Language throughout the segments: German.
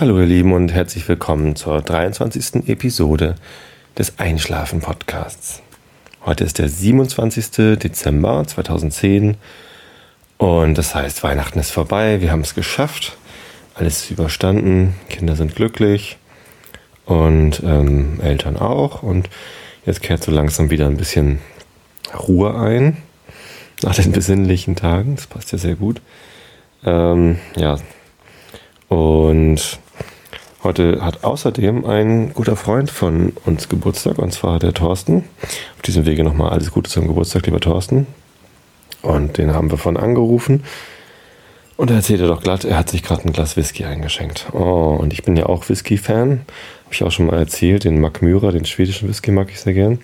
Hallo ihr Lieben und herzlich willkommen zur 23. Episode des Einschlafen Podcasts. Heute ist der 27. Dezember 2010 und das heißt, Weihnachten ist vorbei, wir haben es geschafft, alles ist überstanden, Kinder sind glücklich und ähm, Eltern auch und jetzt kehrt so langsam wieder ein bisschen Ruhe ein nach den besinnlichen Tagen, das passt ja sehr gut. Ähm, ja, und heute hat außerdem ein guter Freund von uns Geburtstag, und zwar der Thorsten. Auf diesem Wege nochmal alles Gute zum Geburtstag, lieber Thorsten. Und den haben wir von angerufen. Und er erzählte doch glatt, er hat sich gerade ein Glas Whisky eingeschenkt. Oh, und ich bin ja auch Whisky-Fan. Habe ich auch schon mal erzählt. Den Mack Myra, den schwedischen Whisky, mag ich sehr gern.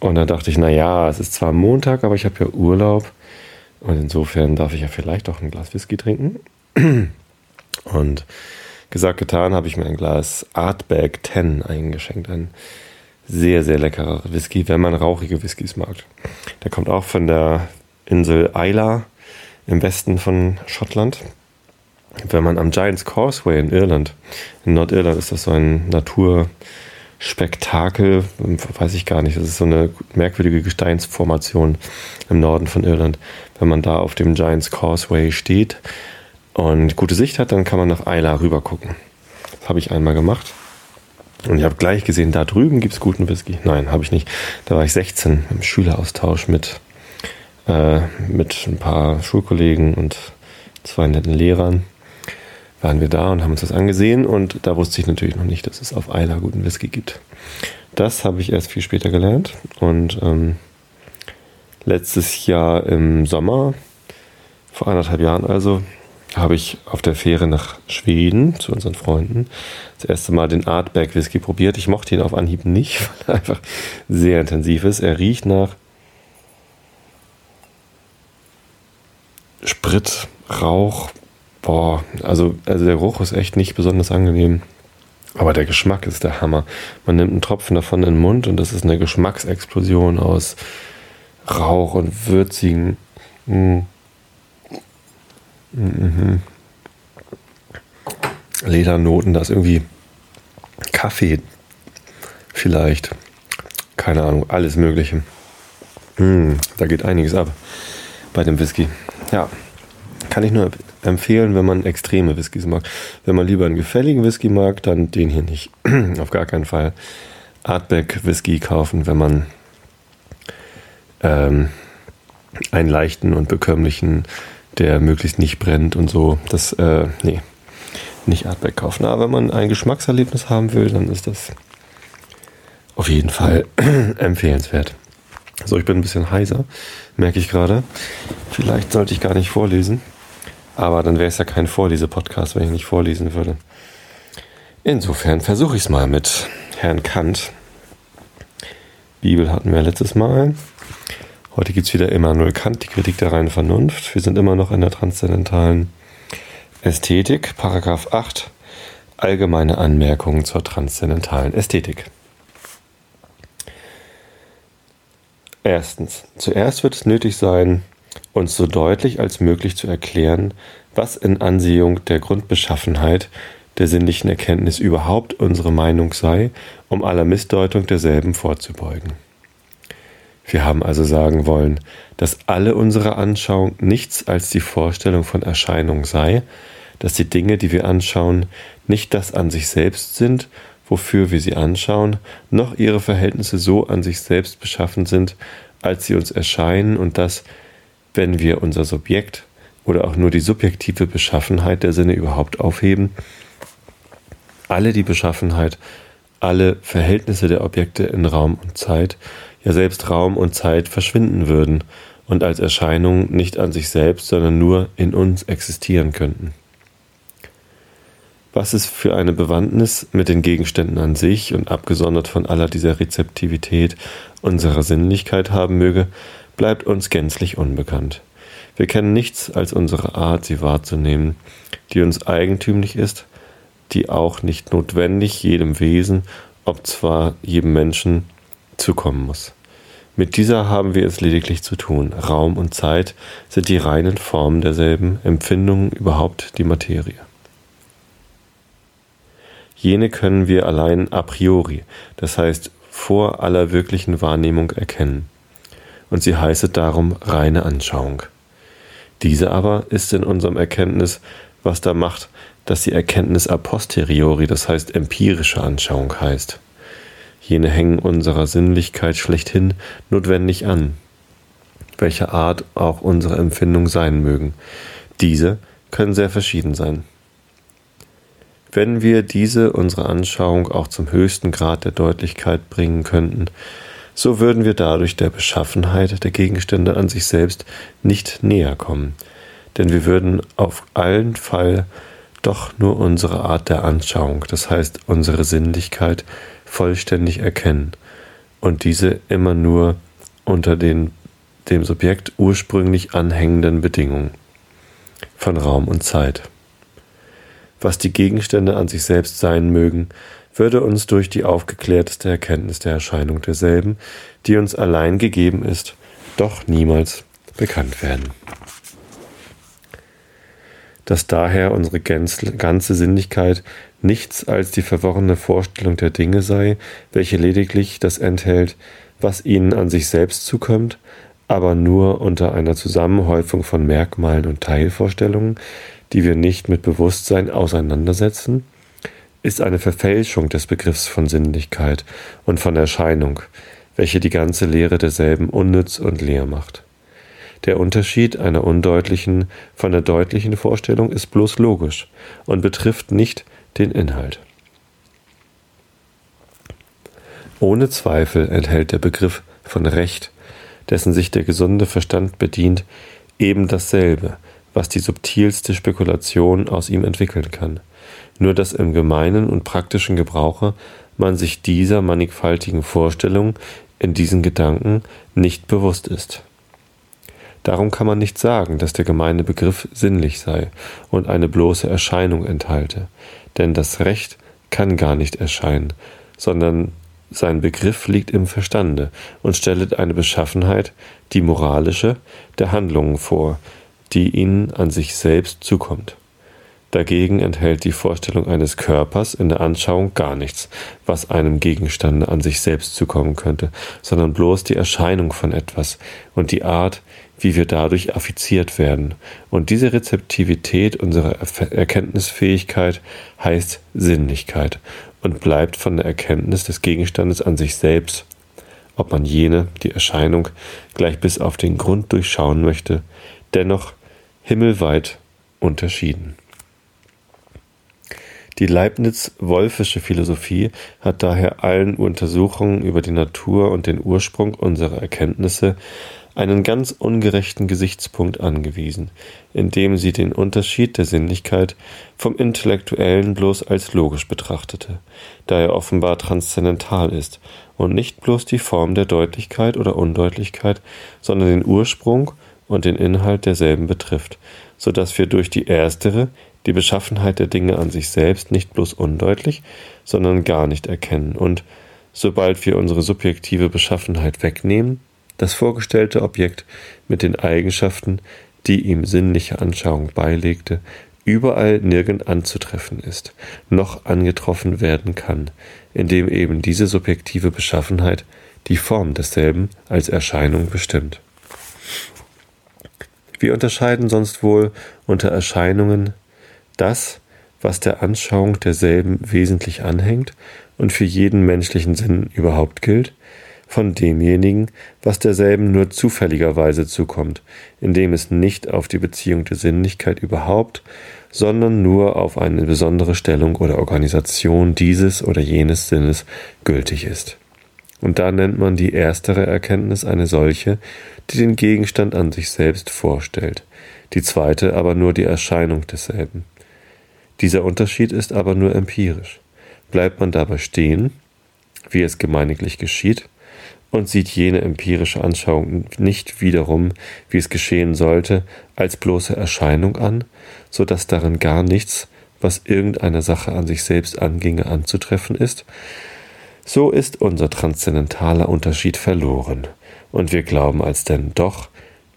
Und dann dachte ich, naja, es ist zwar Montag, aber ich habe ja Urlaub. Und insofern darf ich ja vielleicht auch ein Glas Whisky trinken. Und gesagt, getan, habe ich mir ein Glas Artback 10 eingeschenkt. Ein sehr, sehr leckerer Whisky, wenn man rauchige Whiskys mag. Der kommt auch von der Insel Isla im Westen von Schottland. Wenn man am Giants Causeway in Irland, in Nordirland ist das so ein Naturspektakel, weiß ich gar nicht, das ist so eine merkwürdige Gesteinsformation im Norden von Irland. Wenn man da auf dem Giants Causeway steht, und gute Sicht hat, dann kann man nach Eila rüber gucken. Das habe ich einmal gemacht. Und ich habe gleich gesehen, da drüben gibt es guten Whisky. Nein, habe ich nicht. Da war ich 16 im Schüleraustausch mit, äh, mit ein paar Schulkollegen und zwei netten Lehrern. Waren wir da und haben uns das angesehen und da wusste ich natürlich noch nicht, dass es auf Eila guten Whisky gibt. Das habe ich erst viel später gelernt und ähm, letztes Jahr im Sommer, vor anderthalb Jahren also, habe ich auf der Fähre nach Schweden zu unseren Freunden das erste Mal den Artback Whisky probiert. Ich mochte ihn auf Anhieb nicht, weil er einfach sehr intensiv ist. Er riecht nach Sprit, Rauch. Boah, also, also der Geruch ist echt nicht besonders angenehm. Aber der Geschmack ist der Hammer. Man nimmt einen Tropfen davon in den Mund und das ist eine Geschmacksexplosion aus Rauch und würzigen. Mh hm, Mhm. Ledernoten, da ist irgendwie Kaffee vielleicht. Keine Ahnung, alles Mögliche. Mm, da geht einiges ab bei dem Whisky. Ja, kann ich nur empfehlen, wenn man extreme Whiskys mag. Wenn man lieber einen gefälligen Whisky mag, dann den hier nicht. Auf gar keinen Fall Artback Whisky kaufen, wenn man ähm, einen leichten und bekömmlichen der möglichst nicht brennt und so. Das, äh, nee, nicht Artback kaufen. Aber wenn man ein Geschmackserlebnis haben will, dann ist das auf jeden Fall empfehlenswert. So, ich bin ein bisschen heiser, merke ich gerade. Vielleicht sollte ich gar nicht vorlesen. Aber dann wäre es ja kein Vorlese-Podcast, wenn ich nicht vorlesen würde. Insofern versuche ich es mal mit Herrn Kant. Bibel hatten wir letztes Mal. Heute gibt es wieder Immanuel Kant, die Kritik der reinen Vernunft. Wir sind immer noch in der transzendentalen Ästhetik, Paragraph 8, allgemeine Anmerkungen zur transzendentalen Ästhetik. Erstens. Zuerst wird es nötig sein, uns so deutlich als möglich zu erklären, was in Ansehung der Grundbeschaffenheit der sinnlichen Erkenntnis überhaupt unsere Meinung sei, um aller Missdeutung derselben vorzubeugen. Wir haben also sagen wollen, dass alle unsere Anschauung nichts als die Vorstellung von Erscheinung sei, dass die Dinge, die wir anschauen, nicht das an sich selbst sind, wofür wir sie anschauen, noch ihre Verhältnisse so an sich selbst beschaffen sind, als sie uns erscheinen und dass, wenn wir unser Subjekt oder auch nur die subjektive Beschaffenheit der Sinne überhaupt aufheben, alle die Beschaffenheit, alle Verhältnisse der Objekte in Raum und Zeit ja selbst Raum und Zeit verschwinden würden und als Erscheinung nicht an sich selbst, sondern nur in uns existieren könnten. Was es für eine Bewandtnis mit den Gegenständen an sich und abgesondert von aller dieser Rezeptivität unserer Sinnlichkeit haben möge, bleibt uns gänzlich unbekannt. Wir kennen nichts als unsere Art, sie wahrzunehmen, die uns eigentümlich ist, die auch nicht notwendig jedem Wesen, ob zwar jedem Menschen, zukommen muss. Mit dieser haben wir es lediglich zu tun. Raum und Zeit sind die reinen Formen derselben, Empfindungen überhaupt die Materie. Jene können wir allein a priori, das heißt vor aller wirklichen Wahrnehmung erkennen. Und sie heißet darum reine Anschauung. Diese aber ist in unserem Erkenntnis, was da macht, dass die Erkenntnis a posteriori, das heißt empirische Anschauung heißt. Jene hängen unserer Sinnlichkeit schlechthin notwendig an, welcher Art auch unsere Empfindungen sein mögen. Diese können sehr verschieden sein. Wenn wir diese unsere Anschauung auch zum höchsten Grad der Deutlichkeit bringen könnten, so würden wir dadurch der Beschaffenheit der Gegenstände an sich selbst nicht näher kommen, denn wir würden auf allen Fall doch nur unsere Art der Anschauung, das heißt unsere Sinnlichkeit, vollständig erkennen und diese immer nur unter den dem Subjekt ursprünglich anhängenden Bedingungen von Raum und Zeit. Was die Gegenstände an sich selbst sein mögen, würde uns durch die aufgeklärteste Erkenntnis der Erscheinung derselben, die uns allein gegeben ist, doch niemals bekannt werden dass daher unsere ganze Sinnlichkeit nichts als die verworrene Vorstellung der Dinge sei, welche lediglich das enthält, was ihnen an sich selbst zukommt, aber nur unter einer Zusammenhäufung von Merkmalen und Teilvorstellungen, die wir nicht mit Bewusstsein auseinandersetzen, ist eine Verfälschung des Begriffs von Sinnlichkeit und von Erscheinung, welche die ganze Lehre derselben unnütz und leer macht. Der Unterschied einer undeutlichen von der deutlichen Vorstellung ist bloß logisch und betrifft nicht den Inhalt. Ohne Zweifel enthält der Begriff von Recht, dessen sich der gesunde Verstand bedient, eben dasselbe, was die subtilste Spekulation aus ihm entwickeln kann, nur dass im gemeinen und praktischen Gebrauche man sich dieser mannigfaltigen Vorstellung in diesen Gedanken nicht bewusst ist. Darum kann man nicht sagen, dass der gemeine Begriff sinnlich sei und eine bloße Erscheinung enthalte, denn das Recht kann gar nicht erscheinen, sondern sein Begriff liegt im Verstande und stellet eine Beschaffenheit, die moralische, der Handlungen vor, die ihnen an sich selbst zukommt. Dagegen enthält die Vorstellung eines Körpers in der Anschauung gar nichts, was einem Gegenstande an sich selbst zukommen könnte, sondern bloß die Erscheinung von etwas und die Art, wie wir dadurch affiziert werden. Und diese Rezeptivität unserer Erkenntnisfähigkeit heißt Sinnlichkeit und bleibt von der Erkenntnis des Gegenstandes an sich selbst, ob man jene, die Erscheinung, gleich bis auf den Grund durchschauen möchte, dennoch himmelweit unterschieden. Die Leibniz-Wolfische Philosophie hat daher allen Untersuchungen über die Natur und den Ursprung unserer Erkenntnisse einen ganz ungerechten Gesichtspunkt angewiesen, indem sie den Unterschied der Sinnlichkeit vom Intellektuellen bloß als logisch betrachtete, da er offenbar transzendental ist und nicht bloß die Form der Deutlichkeit oder Undeutlichkeit, sondern den Ursprung und den Inhalt derselben betrifft, so dass wir durch die erstere die Beschaffenheit der Dinge an sich selbst nicht bloß undeutlich, sondern gar nicht erkennen. Und, sobald wir unsere subjektive Beschaffenheit wegnehmen, das vorgestellte Objekt mit den Eigenschaften, die ihm sinnliche Anschauung beilegte, überall nirgend anzutreffen ist, noch angetroffen werden kann, indem eben diese subjektive Beschaffenheit die Form desselben als Erscheinung bestimmt. Wir unterscheiden sonst wohl unter Erscheinungen das, was der Anschauung derselben wesentlich anhängt und für jeden menschlichen Sinn überhaupt gilt, von demjenigen, was derselben nur zufälligerweise zukommt, indem es nicht auf die Beziehung der Sinnlichkeit überhaupt, sondern nur auf eine besondere Stellung oder Organisation dieses oder jenes Sinnes gültig ist. Und da nennt man die erstere Erkenntnis eine solche, die den Gegenstand an sich selbst vorstellt, die zweite aber nur die Erscheinung desselben. Dieser Unterschied ist aber nur empirisch. Bleibt man dabei stehen, wie es gemeiniglich geschieht, und sieht jene empirische Anschauung nicht wiederum, wie es geschehen sollte, als bloße Erscheinung an, so dass darin gar nichts, was irgendeiner Sache an sich selbst anginge, anzutreffen ist, so ist unser transzendentaler Unterschied verloren, und wir glauben alsdenn doch,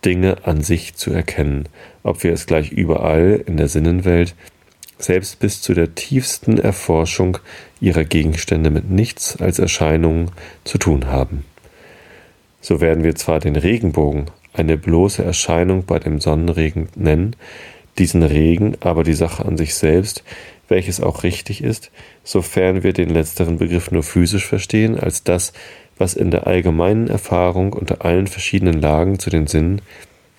Dinge an sich zu erkennen, ob wir es gleich überall in der Sinnenwelt selbst bis zu der tiefsten Erforschung ihrer Gegenstände mit nichts als Erscheinungen zu tun haben. So werden wir zwar den Regenbogen eine bloße Erscheinung bei dem Sonnenregen nennen, diesen Regen aber die Sache an sich selbst, welches auch richtig ist, sofern wir den letzteren Begriff nur physisch verstehen, als das, was in der allgemeinen Erfahrung unter allen verschiedenen Lagen zu den Sinnen,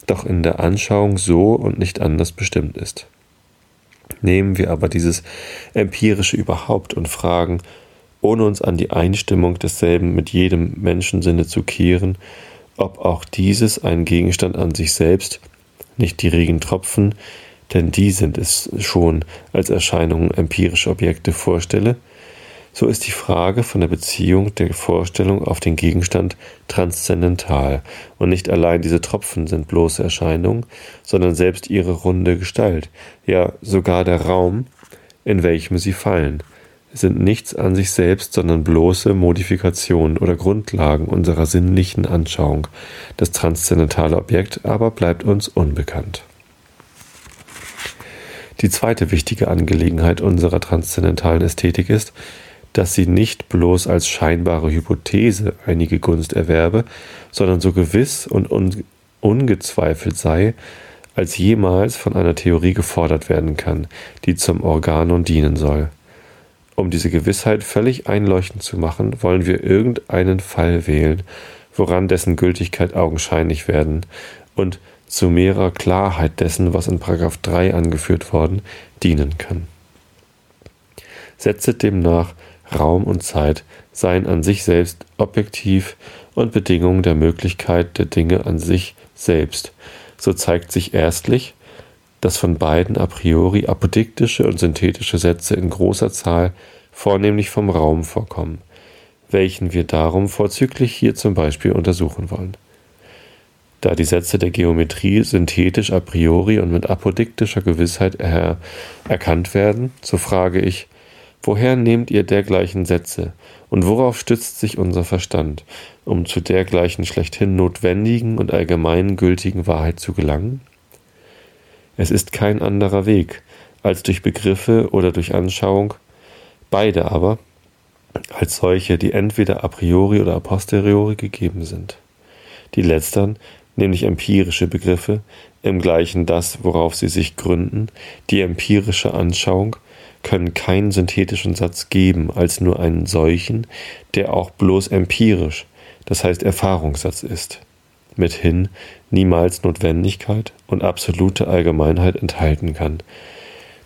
doch in der Anschauung so und nicht anders bestimmt ist. Nehmen wir aber dieses empirische überhaupt und fragen, ohne uns an die Einstimmung desselben mit jedem Menschensinne zu kehren, ob auch dieses ein Gegenstand an sich selbst, nicht die Regentropfen, denn die sind es schon als Erscheinungen empirische Objekte vorstelle, so ist die Frage von der Beziehung der Vorstellung auf den Gegenstand transzendental, und nicht allein diese Tropfen sind bloße Erscheinungen, sondern selbst ihre runde Gestalt, ja sogar der Raum, in welchem sie fallen, sind nichts an sich selbst, sondern bloße Modifikationen oder Grundlagen unserer sinnlichen Anschauung. Das transzendentale Objekt aber bleibt uns unbekannt. Die zweite wichtige Angelegenheit unserer transzendentalen Ästhetik ist, dass sie nicht bloß als scheinbare Hypothese einige Gunst erwerbe, sondern so gewiss und un ungezweifelt sei, als jemals von einer Theorie gefordert werden kann, die zum Organon dienen soll. Um diese Gewissheit völlig einleuchtend zu machen, wollen wir irgendeinen Fall wählen, woran dessen Gültigkeit augenscheinlich werden und zu mehrer Klarheit dessen, was in 3 angeführt worden, dienen kann. Setze demnach Raum und Zeit seien an sich selbst objektiv und Bedingungen der Möglichkeit der Dinge an sich selbst. So zeigt sich erstlich, dass von beiden a priori apodiktische und synthetische Sätze in großer Zahl vornehmlich vom Raum vorkommen, welchen wir darum vorzüglich hier zum Beispiel untersuchen wollen. Da die Sätze der Geometrie synthetisch a priori und mit apodiktischer Gewissheit er erkannt werden, so frage ich, Woher nehmt ihr dergleichen Sätze, und worauf stützt sich unser Verstand, um zu dergleichen schlechthin notwendigen und allgemein gültigen Wahrheit zu gelangen? Es ist kein anderer Weg, als durch Begriffe oder durch Anschauung, beide aber als solche, die entweder a priori oder a posteriori gegeben sind. Die letztern, nämlich empirische Begriffe, im gleichen das, worauf sie sich gründen, die empirische Anschauung, können keinen synthetischen Satz geben als nur einen solchen, der auch bloß empirisch, das heißt Erfahrungssatz ist, mithin niemals Notwendigkeit und absolute Allgemeinheit enthalten kann,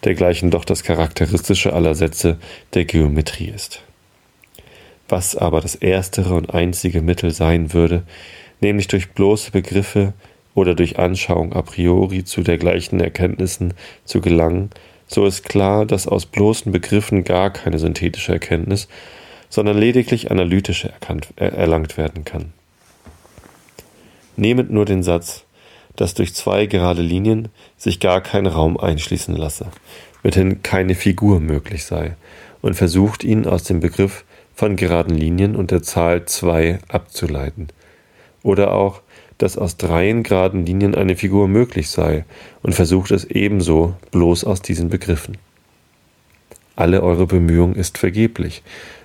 dergleichen doch das Charakteristische aller Sätze der Geometrie ist. Was aber das erstere und einzige Mittel sein würde, nämlich durch bloße Begriffe oder durch Anschauung a priori zu dergleichen Erkenntnissen zu gelangen, so ist klar, dass aus bloßen Begriffen gar keine synthetische Erkenntnis, sondern lediglich analytische erkannt, er, erlangt werden kann. Nehmet nur den Satz, dass durch zwei gerade Linien sich gar kein Raum einschließen lasse, mithin keine Figur möglich sei, und versucht ihn aus dem Begriff von geraden Linien und der Zahl zwei abzuleiten. Oder auch, dass aus dreien geraden Linien eine Figur möglich sei und versucht es ebenso bloß aus diesen Begriffen. Alle eure Bemühung ist vergeblich,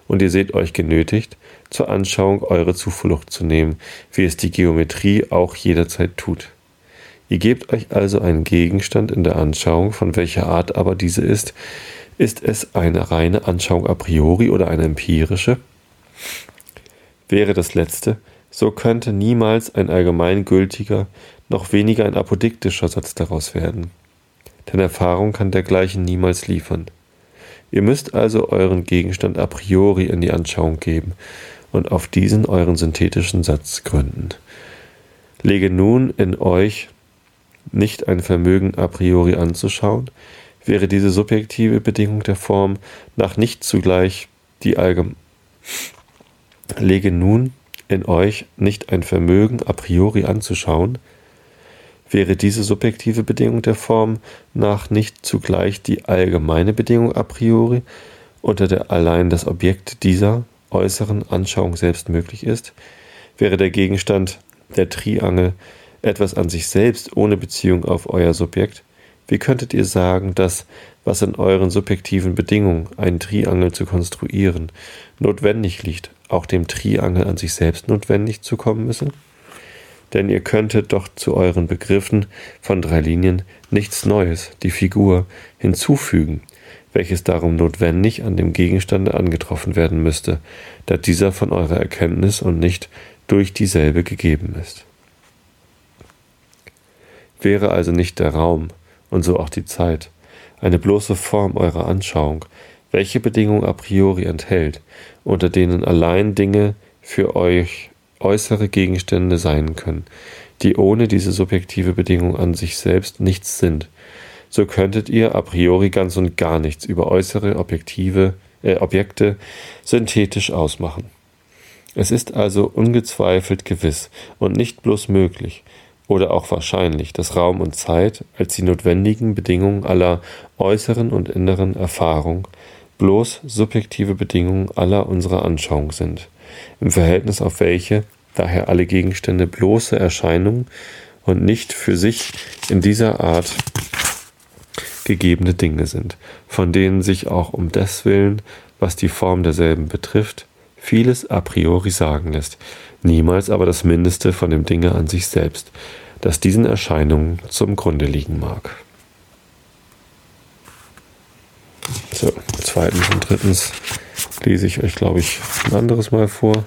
und ihr seht euch genötigt, zur Anschauung eure Zuflucht zu nehmen, wie es die Geometrie auch jederzeit tut. Ihr gebt euch also einen Gegenstand in der Anschauung, von welcher Art aber diese ist. Ist es eine reine Anschauung a priori oder eine empirische? Wäre das letzte, so könnte niemals ein allgemeingültiger, noch weniger ein apodiktischer Satz daraus werden. Denn Erfahrung kann dergleichen niemals liefern. Ihr müsst also euren Gegenstand a priori in die Anschauung geben und auf diesen euren synthetischen Satz gründen. Lege nun in euch nicht ein Vermögen a priori anzuschauen, wäre diese subjektive Bedingung der Form nach nicht zugleich die allgemeine Lege nun in euch nicht ein Vermögen a priori anzuschauen, wäre diese subjektive Bedingung der Form nach nicht zugleich die allgemeine Bedingung a priori, unter der allein das Objekt dieser äußeren Anschauung selbst möglich ist, wäre der Gegenstand der Triangel etwas an sich selbst ohne Beziehung auf euer Subjekt, wie könntet ihr sagen, dass, was in euren subjektiven Bedingungen, einen Triangel zu konstruieren, notwendig liegt, auch dem Triangel an sich selbst notwendig zu kommen müsse? Denn ihr könntet doch zu euren Begriffen von drei Linien nichts Neues, die Figur, hinzufügen, welches darum notwendig an dem Gegenstande angetroffen werden müsste, da dieser von eurer Erkenntnis und nicht durch dieselbe gegeben ist. Wäre also nicht der Raum und so auch die Zeit eine bloße Form eurer Anschauung, welche Bedingung a priori enthält, unter denen allein Dinge für euch äußere Gegenstände sein können, die ohne diese subjektive Bedingung an sich selbst nichts sind, so könntet ihr a priori ganz und gar nichts über äußere objektive äh, Objekte synthetisch ausmachen. Es ist also ungezweifelt gewiss und nicht bloß möglich oder auch wahrscheinlich, dass Raum und Zeit als die notwendigen Bedingungen aller äußeren und inneren Erfahrung bloß subjektive Bedingungen aller unserer Anschauung sind, im Verhältnis auf welche daher alle Gegenstände bloße Erscheinungen und nicht für sich in dieser Art gegebene Dinge sind, von denen sich auch um deswillen, was die Form derselben betrifft, vieles a priori sagen lässt, niemals aber das Mindeste von dem Dinge an sich selbst, das diesen Erscheinungen zum Grunde liegen mag. So, zweitens und drittens lese ich euch, glaube ich, ein anderes Mal vor.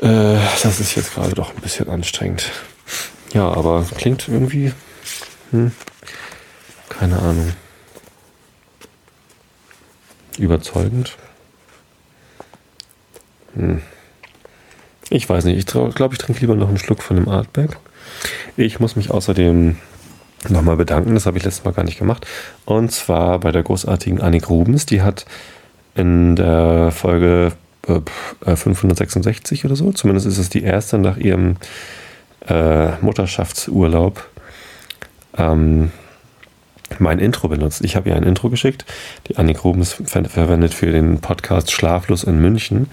Äh, das ist jetzt gerade doch ein bisschen anstrengend. Ja, aber klingt irgendwie. Hm, keine Ahnung. Überzeugend. Hm. Ich weiß nicht, ich glaube, ich trinke lieber noch einen Schluck von dem Artback. Ich muss mich außerdem nochmal bedanken, das habe ich letztes Mal gar nicht gemacht. Und zwar bei der großartigen Annik Rubens, die hat in der Folge 566 äh, oder so, zumindest ist es die erste nach ihrem äh, Mutterschaftsurlaub, ähm, mein Intro benutzt. Ich habe ihr ein Intro geschickt. Die Annik Rubens ver verwendet für den Podcast Schlaflos in München.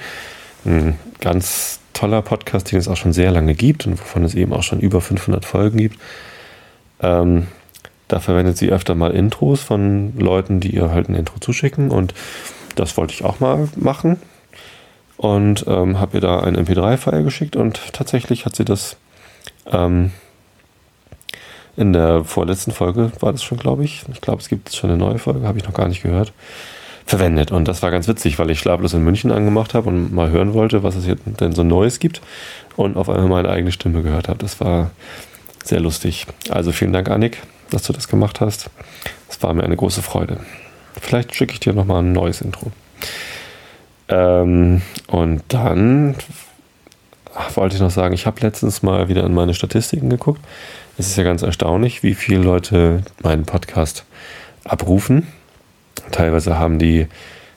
Ein ganz toller Podcast, den es auch schon sehr lange gibt und wovon es eben auch schon über 500 Folgen gibt. Ähm, da verwendet sie öfter mal Intros von Leuten, die ihr halt ein Intro zuschicken und das wollte ich auch mal machen und ähm, habe ihr da ein MP3-File geschickt und tatsächlich hat sie das ähm, in der vorletzten Folge, war das schon, glaube ich, ich glaube, es gibt schon eine neue Folge, habe ich noch gar nicht gehört, verwendet. Und das war ganz witzig, weil ich Schlaflos in München angemacht habe und mal hören wollte, was es hier denn so Neues gibt und auf einmal meine eigene Stimme gehört habe. Das war sehr lustig. Also vielen Dank, Annik, dass du das gemacht hast. Es war mir eine große Freude. Vielleicht schicke ich dir nochmal ein neues Intro. Ähm, und dann wollte ich noch sagen, ich habe letztens mal wieder in meine Statistiken geguckt. Es ist ja ganz erstaunlich, wie viele Leute meinen Podcast abrufen. Teilweise haben die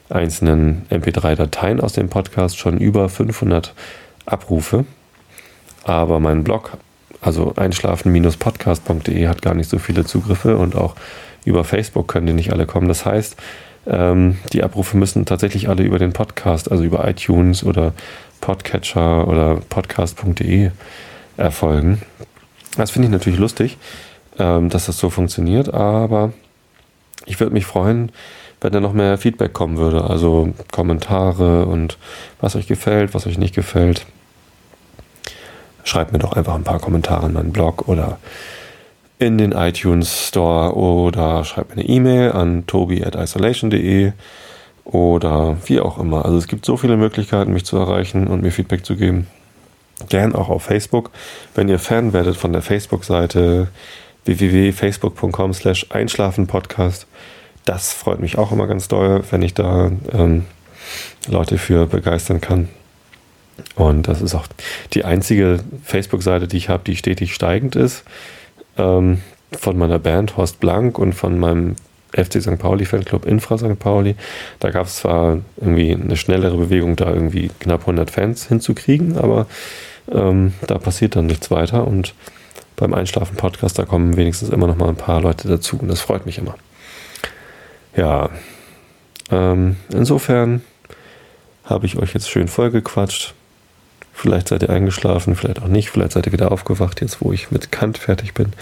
einzelnen MP3-Dateien aus dem Podcast schon über 500 Abrufe. Aber mein Blog, also einschlafen-podcast.de, hat gar nicht so viele Zugriffe und auch über Facebook können die nicht alle kommen. Das heißt, ähm, die Abrufe müssen tatsächlich alle über den Podcast, also über iTunes oder Podcatcher oder podcast.de erfolgen. Das finde ich natürlich lustig, ähm, dass das so funktioniert, aber ich würde mich freuen, wenn da noch mehr Feedback kommen würde. Also Kommentare und was euch gefällt, was euch nicht gefällt. Schreibt mir doch einfach ein paar Kommentare in meinen Blog oder in den iTunes Store oder schreibt mir eine E-Mail an tobi at isolation.de oder wie auch immer. Also es gibt so viele Möglichkeiten, mich zu erreichen und mir Feedback zu geben. Gern auch auf Facebook. Wenn ihr Fan werdet von der Facebook-Seite www.facebook.com slash einschlafenpodcast. Das freut mich auch immer ganz doll, wenn ich da ähm, Leute für begeistern kann. Und das ist auch die einzige Facebook-Seite, die ich habe, die stetig steigend ist. Ähm, von meiner Band Horst Blank und von meinem FC St. Pauli Fanclub Infra St. Pauli. Da gab es zwar irgendwie eine schnellere Bewegung, da irgendwie knapp 100 Fans hinzukriegen, aber ähm, da passiert dann nichts weiter und beim Einschlafen-Podcast, da kommen wenigstens immer noch mal ein paar Leute dazu und das freut mich immer. Ja, ähm, insofern habe ich euch jetzt schön vollgequatscht. Vielleicht seid ihr eingeschlafen, vielleicht auch nicht, vielleicht seid ihr wieder aufgewacht, jetzt wo ich mit Kant fertig bin.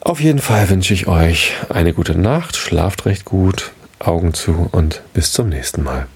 Auf jeden Fall wünsche ich euch eine gute Nacht, schlaft recht gut, Augen zu und bis zum nächsten Mal.